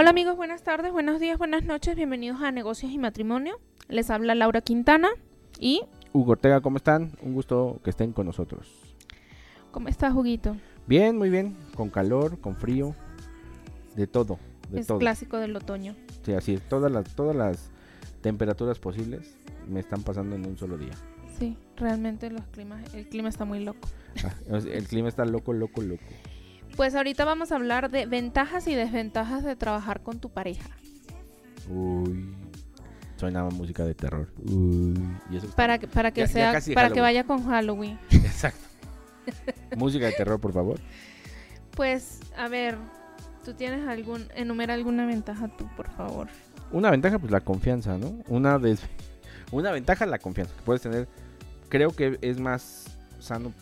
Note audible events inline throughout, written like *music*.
Hola amigos, buenas tardes, buenos días, buenas noches, bienvenidos a Negocios y Matrimonio. Les habla Laura Quintana y... Hugo Ortega, ¿cómo están? Un gusto que estén con nosotros. ¿Cómo estás, Juguito? Bien, muy bien, con calor, con frío, de todo, de es todo. clásico del otoño. Sí, así es, todas las, todas las temperaturas posibles me están pasando en un solo día. Sí, realmente los climas, el clima está muy loco. Ah, el clima está loco, loco, loco. Pues ahorita vamos a hablar de ventajas y desventajas de trabajar con tu pareja. Uy, suena música de terror. Uy, y eso Para que, para que Ya- sea, para que vaya con Halloween. *laughs* Exacto. música de terror, por favor. Pues, a ver, tú tienes algún, enumera alguna ventaja tú, por favor. Una ventaja, pues la confianza, ¿no? Una, des- una ventaja, la confianza que puedes tener. Creo que es más sano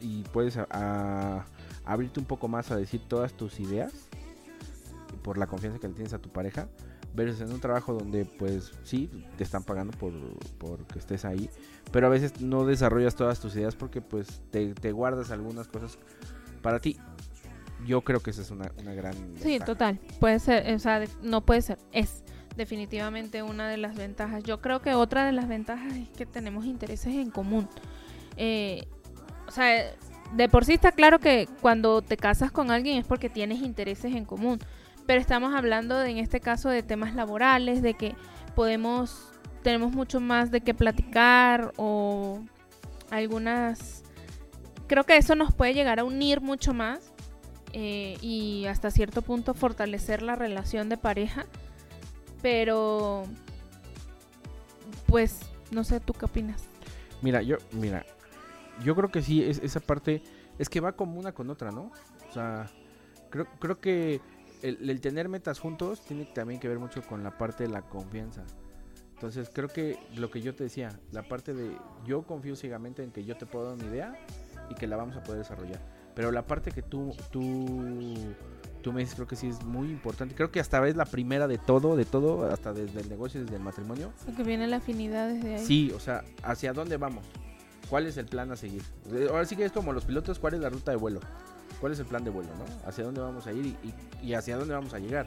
y puedes a- a- abrirte un poco más a decir todas tus ideas por la confianza que le tienes a tu pareja. Versus en un trabajo donde, pues, sí, te están pagando por, por que estés ahí. Pero a veces no desarrollas todas tus ideas porque, pues, te, te guardas algunas cosas para ti. Yo creo que esa es una, una gran... Sí, ventaja. total. Puede ser, o sea, no puede ser, es definitivamente una de las ventajas. Yo creo que otra de las ventajas es que tenemos intereses en común. Eh, o sea, de por sí está claro que cuando te casas con alguien es porque tienes intereses en común. Pero estamos hablando de, en este caso de temas laborales, de que podemos, tenemos mucho más de qué platicar o algunas... Creo que eso nos puede llegar a unir mucho más eh, y hasta cierto punto fortalecer la relación de pareja. Pero, pues, no sé, ¿tú qué opinas? Mira, yo, mira, yo creo que sí, es, esa parte es que va como una con otra, ¿no? O sea, creo, creo que el, el tener metas juntos tiene también que ver mucho con la parte de la confianza. Entonces, creo que lo que yo te decía, la parte de yo confío ciegamente en que yo te puedo dar una idea y que la vamos a poder desarrollar. Pero la parte que tú, tú, tú me dices, creo que sí es muy importante. Creo que hasta es la primera de todo, de todo, hasta desde el negocio, desde el matrimonio. Porque viene la afinidad desde ahí. Sí, o sea, ¿hacia dónde vamos? ¿Cuál es el plan a seguir? Eh, Ahora sí que es como los pilotos, ¿cuál es la ruta de vuelo? ¿Cuál es el plan de vuelo, no? ¿Hacia dónde vamos a ir y, y- y hacia dónde vamos a llegar?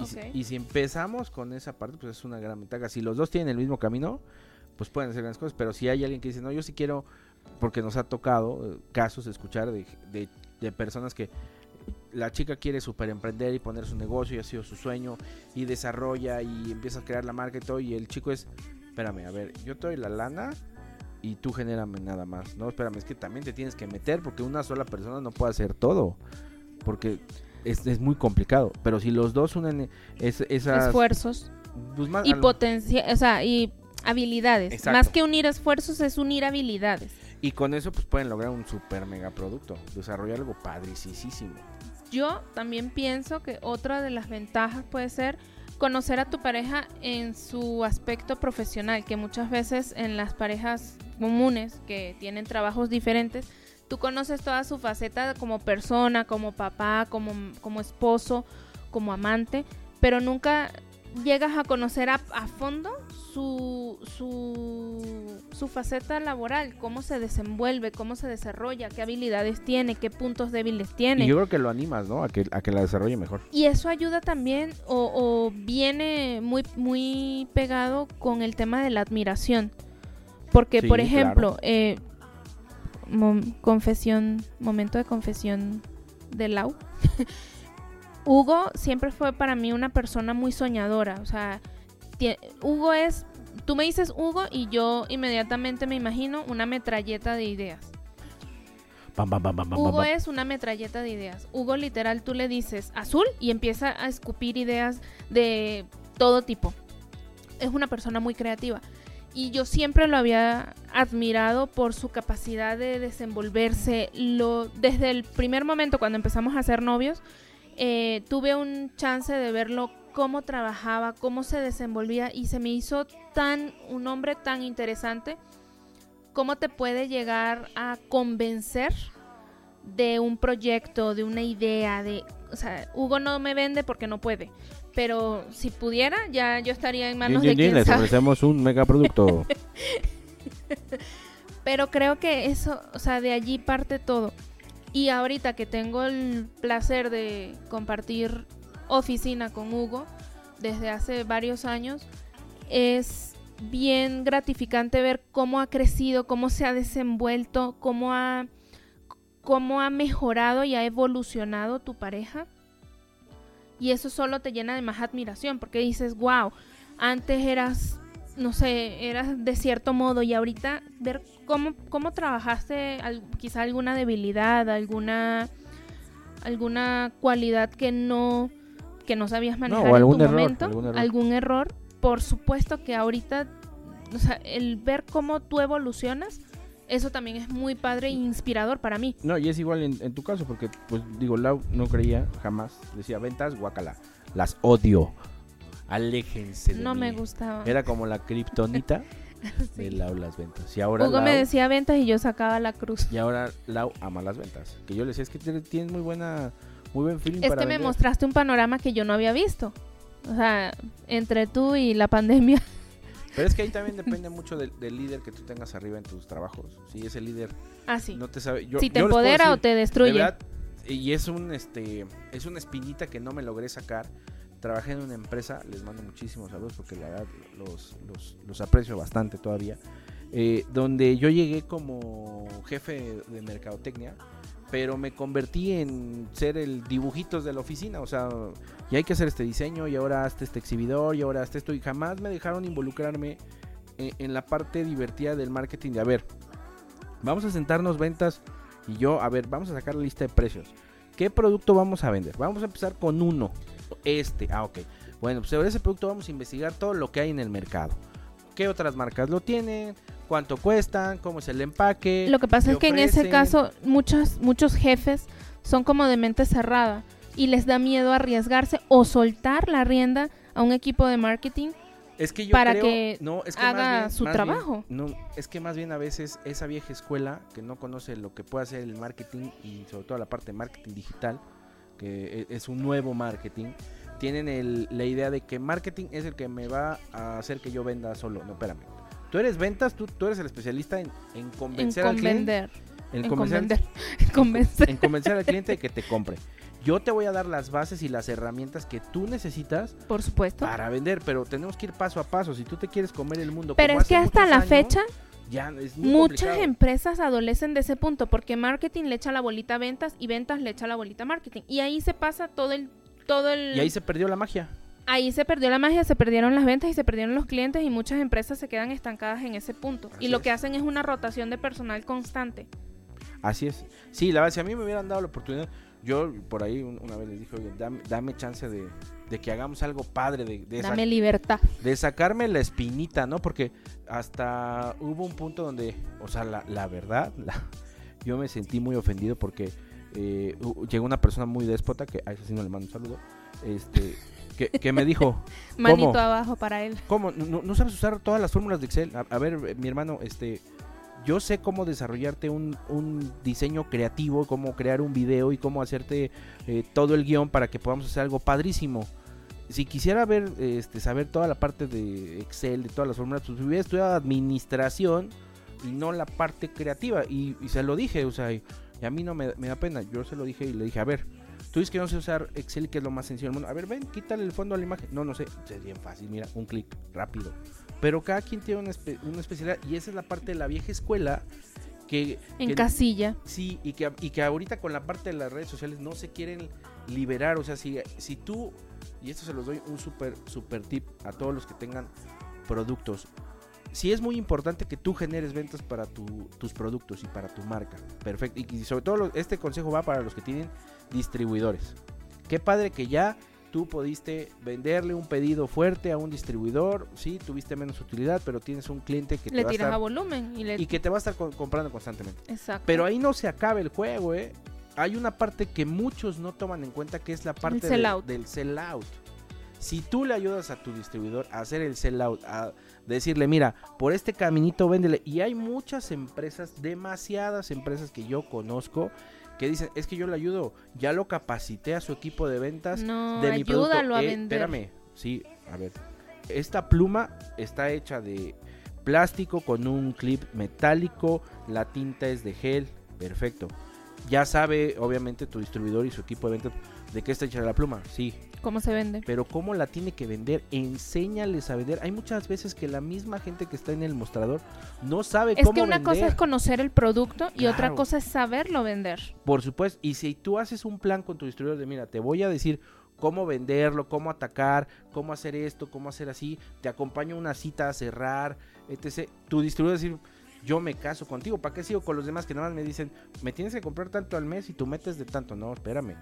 Y, si, Ok. y si empezamos con esa parte, pues es una gran ventaja. Si los dos tienen el mismo camino, pues pueden hacer grandes cosas. Pero si hay alguien que dice, no, yo sí quiero, porque nos ha tocado eh, casos de escuchar de, de- de personas que la chica quiere super emprender y poner su negocio y ha sido su sueño y desarrolla y empieza a crear la marca y todo y el chico es, espérame, a ver, yo te doy la lana y tú genérame nada más. No, espérame, es que también te tienes que meter porque una sola persona no puede hacer todo. Porque es, es muy complicado. Pero si los dos unen es- esas... Esfuerzos pues, más- y potencia, o sea, y habilidades. Exacto. Más que unir esfuerzos es unir habilidades. y con eso pues pueden lograr un super mega producto. Desarrollar algo padricísimo. Yo también pienso que otra de las ventajas puede ser conocer a tu pareja en su aspecto profesional, que muchas veces en las parejas comunes que tienen trabajos diferentes, tú conoces toda su faceta como persona, como papá, como, como esposo, como amante, pero nunca llegas a conocer a, a fondo su, su, su faceta laboral, cómo se desenvuelve, cómo se desarrolla, qué habilidades tiene, qué puntos débiles tiene. Y yo creo que lo animas, ¿no? A que, a que la desarrolle mejor. Y eso ayuda también o, o viene muy, muy pegado con el tema de la admiración. Porque, Sí, por claro. ejemplo, eh, mom- confesión, momento de confesión de Lau. *laughs* Hugo siempre fue para mí una persona muy soñadora. O sea, Hugo es, tú me dices Hugo y yo inmediatamente me imagino una metralleta de ideas. Hugo es una metralleta de ideas. Hugo literal tú le dices azul y empieza a escupir ideas de todo tipo. Es una persona muy creativa. Y yo siempre lo había admirado por su capacidad de desenvolverse. Lo, desde el primer momento cuando empezamos a ser novios, eh, tuve un chance de verlo cómo trabajaba, cómo se desenvolvía y se me hizo tan un hombre tan interesante cómo te puede llegar a convencer de un proyecto, de una idea, de, o sea, Hugo no me vende porque no puede, pero si pudiera ya yo estaría en manos de din, quien les sabe. ofrecemos un megaproducto. *laughs* Pero creo que eso, o sea, de allí parte todo. Y ahorita que tengo el placer de compartir oficina con Hugo desde hace varios años, es bien gratificante ver cómo ha crecido, cómo se ha desenvuelto, cómo ha, cómo ha mejorado y ha evolucionado tu pareja. Y eso solo te llena de más admiración porque dices, wow, antes eras, no sé, eras de cierto modo y ahorita ver cómo, cómo trabajaste quizá alguna debilidad, alguna, alguna cualidad que no, que no sabías manejar en tu momento, algún error. Por supuesto que ahorita, o sea, el ver cómo tú evolucionas, eso también es muy padre e inspirador para mí. No, y es igual en, tu caso, porque, pues digo, Lau no creía jamás, decía ventas, guacala, las odio, aléjense de No me gustaba. Era como la kriptonita *laughs* *laughs* de Lau las ventas. Y ahora Hugo me decía ventas y yo sacaba la cruz. Y ahora Lau ama las ventas. Que yo le decía, es que tienes muy buena, muy buen feeling Es que me mostraste un panorama que yo no había visto. O sea, entre tú y la pandemia. Pero es que ahí también depende mucho del, líder que tú tengas arriba en tus trabajos. Si ese líder ah, sí. no te sabe. si te empodera o te destruye. y es un este es una espinita que no me logré sacar. Trabajé en una empresa, les mando muchísimos saludos porque la verdad los, los, aprecio bastante todavía. Eh, donde yo llegué como jefe de mercadotecnia pero me convertí en ser el dibujitos de la oficina, o sea, y hay que hacer este diseño y ahora hasta este exhibidor y ahora hasta esto y jamás me dejaron involucrarme en, la parte divertida del marketing de a ver, vamos a sentarnos ventas y yo, a ver, vamos a sacar la lista de precios. ¿Qué producto vamos a vender? Vamos a empezar con uno, este, ah, ok. Bueno, pues sobre ese producto vamos a investigar todo lo que hay en el mercado. ¿Qué otras marcas lo tienen? Cuánto cuestan, cómo es el empaque. Lo que pasa es que en ese caso muchos, muchos jefes son como de mente cerrada y les da miedo arriesgarse o soltar la rienda a un equipo de marketing es que para que, no, haga su trabajo. no, es que más bien a veces esa vieja escuela que no conoce lo que puede hacer el marketing y sobre todo la parte de marketing digital, que e, es un nuevo marketing, tienen la idea de que marketing es el que me va a hacer que yo venda solo. No, espérame Tú eres ventas, tú, tú eres el especialista en, en convencer al cliente. *laughs* En, convencer, en convencer al cliente de que te compre. Yo te voy a dar las bases y las herramientas que tú necesitas. Por supuesto. Para vender, pero tenemos que ir paso a paso. Si tú te quieres comer el mundo. Pero es que hasta la fecha. Ya es muchas empresas adolecen de ese punto porque marketing le echa la bolita a ventas y ventas le echa la bolita a marketing. Y ahí se pasa todo el. Todo el... Y ahí se perdió la magia ahí se perdió la magia, se perdieron las ventas y se perdieron los clientes y muchas empresas se quedan estancadas en ese punto. y lo que hacen es una rotación de personal constante. Así es. Sí, la verdad, si a mí me hubieran dado la oportunidad, yo por ahí una vez les dije, oye, dame, chance de, que hagamos algo padre. De, dame libertad. De sacarme la espinita, ¿no? Porque hasta hubo un punto donde, o sea, la, verdad, yo me sentí muy ofendido porque eh, llegó una persona muy déspota, que a eso sí no le mando un saludo, este que, me dijo... *laughs* Manito abajo para él. ¿Cómo? ¿No, sabes usar todas las fórmulas de Excel? A, ver, mi hermano, este... Yo sé cómo desarrollarte un, diseño creativo, cómo crear un video y cómo hacerte eh, todo el guion para que podamos hacer algo padrísimo. Si quisiera ver, este, saber toda la parte de Excel, de todas las fórmulas, pues hubiera estudiado administración y no la parte creativa. Y, se lo dije, o sea, y, a mí no me, me, da pena. Yo se lo dije y le dije, a ver, Tú dices que no sé usar Excel, que es lo más sencillo del mundo. A ver, ven, quítale el fondo a la imagen. No, no sé. Es bien fácil, mira, un clic rápido. Pero cada quien tiene una, especialidad y esa es la parte de la vieja escuela que... En casilla. Sí, y que, y que ahorita con la parte de las redes sociales no se quieren liberar. O sea, si, si tú, y esto se los doy un súper, súper tip a todos los que tengan productos. Si es muy importante que tú generes ventas para tus productos y para tu marca. Perfecto. Y, sobre todo este consejo va para los que tienen distribuidores. Qué padre que ya tú pudiste venderle un pedido fuerte a un distribuidor, sí, tuviste menos utilidad, pero tienes un cliente que le te tiras a, volumen y, que te va a estar comprando constantemente. Exacto. Pero ahí no se acaba el juego, ¿eh? Hay una parte que muchos no toman en cuenta que es la parte del sell out. Si tú le ayudas a tu distribuidor a hacer el sell out, a decirle, mira, por este caminito véndele. Y hay muchas empresas, demasiadas empresas que yo conozco que dicen, es que yo le ayudo, ya lo capacité a su equipo de ventas no, de mi producto. A eh, vender. Espérame, sí, a ver. Esta pluma está hecha de plástico con un clip metálico, la tinta es de gel, perfecto. Ya sabe, obviamente, tu distribuidor y su equipo de ventas de qué está hecha la pluma, sí. ¿Cómo se vende? Pero cómo la tiene que vender, enséñales a vender. Hay muchas veces que la misma gente que está en el mostrador no sabe Es cómo que una vender. cosa es conocer el producto y otra cosa es saberlo vender. Por supuesto, y si tú haces un plan con tu distribuidor de, mira, te voy a decir cómo venderlo, cómo atacar, cómo hacer esto, cómo hacer así, te acompaño a una cita a cerrar, etc. Tu distribuidor decir, yo me caso contigo, ¿para qué sigo con los demás que nada más me dicen, me tienes que comprar tanto al mes y tú metes de tanto? No, espérame.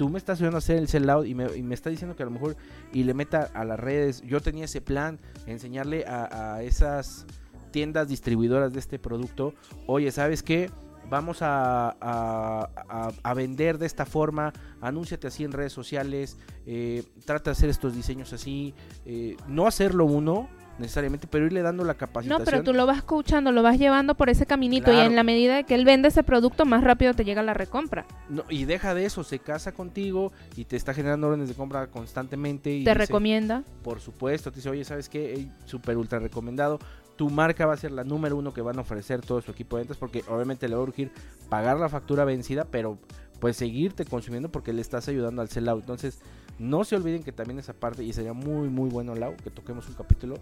Tú me estás ayudando a hacer el sell-out y me, y me está diciendo que a lo mejor y le meta a las redes. Yo tenía ese plan, enseñarle a, a esas tiendas distribuidoras de este producto, oye, ¿sabes qué? Vamos a, a- a- vender de esta forma, anúnciate así en redes sociales, eh, trata de hacer estos diseños así, eh, no hacerlo uno necesariamente, pero irle dando la capacitación. No, pero tú lo vas escuchando, lo vas llevando por ese caminito y en la medida de que él vende ese producto, más rápido te llega la recompra. No, y deja de eso, se casa contigo y te está generando órdenes de compra constantemente. Y te dice, recomienda. Por supuesto, te dice, oye, ¿sabes qué? Ey, Súper ultra recomendado. Tu marca va a ser la número uno que van a ofrecer todo su equipo de ventas porque obviamente le va a urgir pagar la factura vencida, pero pues seguirte consumiendo porque le estás ayudando al sellout. Entonces, no se olviden que también esa parte, y sería muy, muy bueno, Lau, que toquemos un capítulo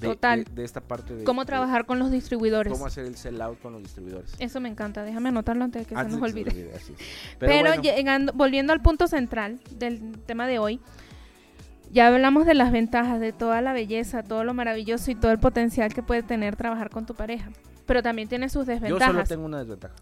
de, Total. de- de esta parte de ¿Cómo de trabajar con los distribuidores? cómo hacer el sellout con los distribuidores. Eso me encanta, déjame anotarlo antes de que Antes se nos olvide. así es. *laughs* Pero, bueno, llegando, volviendo al punto central del tema de hoy, ya hablamos de las ventajas, de toda la belleza, todo lo maravilloso y todo el potencial que puede tener trabajar con tu pareja. Pero también tiene sus yo desventajas. solo tengo una desventaja.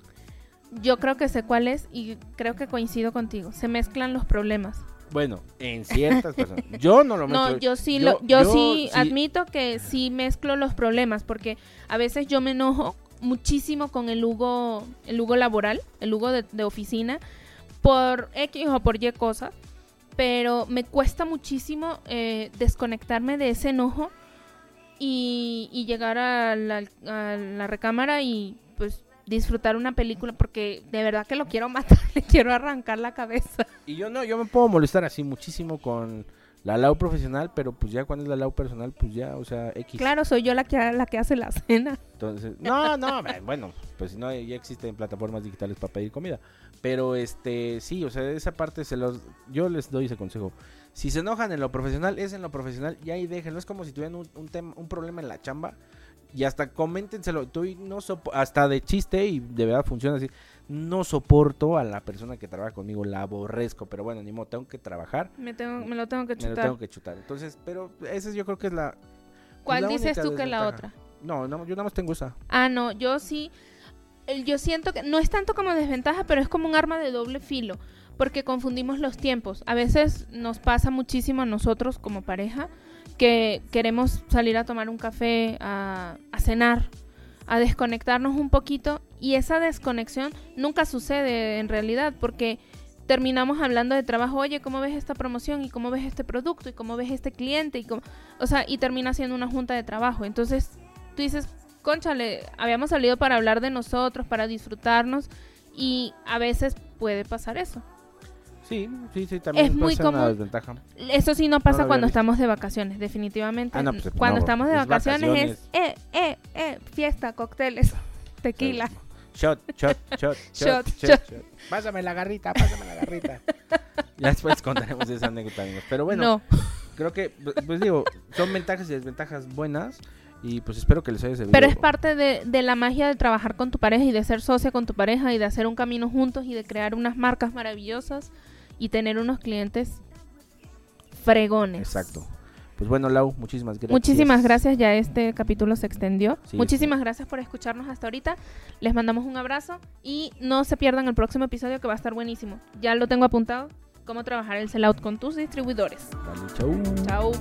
Yo creo que sé cuál es y creo que coincido contigo. Se mezclan los problemas. Bueno, en *laughs* ciertas personas. Yo no lo No, mezclo. yo sí, yo- lo, yo, yo sí, sí- admito que sí mezclo los problemas porque a veces yo me enojo muchísimo con el Hugo, el Hugo laboral, el Hugo de, de oficina, por X o por Y cosas, pero me cuesta muchísimo eh, desconectarme de ese enojo y, y llegar a la, a la recámara y pues disfrutar una película porque de verdad que lo quiero matar, *laughs* le quiero arrancar la cabeza. Y yo no, yo me puedo molestar así muchísimo con la Lau profesional, pero pues ya cuando es la Lau personal, pues ya, o sea, X. Claro, soy yo la que, la que hace la cena. Entonces, no, no, *laughs* eh, bueno, pues si no, ya existen plataformas digitales para pedir comida. Pero este, sí, o sea, esa parte se los, yo les doy ese consejo. Si se enojan en lo profesional, es en lo profesional y ahí déjenlo. Es como si tuvieran un, un, tema, un problema en la chamba y hasta coméntenselo. Tú no sopo- hasta de chiste y de verdad funciona así. No soporto a la persona que trabaja conmigo, la aborrezco, pero bueno, ni modo, tengo que trabajar, Me, tengo, me lo tengo que me lo chutar. tengo que chutar. Entonces, pero esa yo creo que es la... ¿Cuál la dices tú que es la otra? No, no, yo nada más tengo esa. Ah, no, yo sí. Yo siento que no es tanto como desventaja, pero es como un arma de doble filo, porque confundimos los tiempos. A veces nos pasa muchísimo a nosotros como pareja que queremos salir a tomar un café, a, a cenar, a desconectarnos un poquito y esa desconexión nunca sucede en realidad porque terminamos hablando de trabajo, oye, ¿cómo ves esta promoción? ¿Y cómo ves este producto? ¿Y cómo ves este cliente? Y cómo... O sea, y termina siendo una junta de trabajo. Entonces, tú dices, conchale, habíamos salido para hablar de nosotros, para disfrutarnos y a veces puede pasar eso. Sí, sí, sí, también Es puede muy ser una común. desventaja. Eso sí no pasa cuando visto. estamos de vacaciones, definitivamente. Ah, no, pues, cuando no, estamos de es vacaciones, vacaciones. es, eh, eh, eh, fiesta, cócteles, *laughs* tequila. Shot, shot, *laughs* shot, Shot, shot, shot, shot. shot. Pásame la garrita, pásame la garrita. *laughs* ya después contaremos esa anécdota, amigos. Pero bueno, no, creo que, pues digo, son ventajas y desventajas buenas. Y pues espero que les haya servido. pero es parte de, de la magia de trabajar con tu pareja y de ser socia con tu pareja y de hacer un camino juntos y de crear unas marcas maravillosas y tener unos clientes fregones. Exacto. Pues bueno, Lau, muchísimas gracias. Muchísimas gracias, ya este capítulo se extendió. Sí, Muchísimas gracias por escucharnos hasta ahorita. Les mandamos un abrazo y no se pierdan el próximo episodio que va a estar buenísimo. Ya lo tengo apuntado, cómo trabajar el sellout con tus distribuidores. Chau. Chao.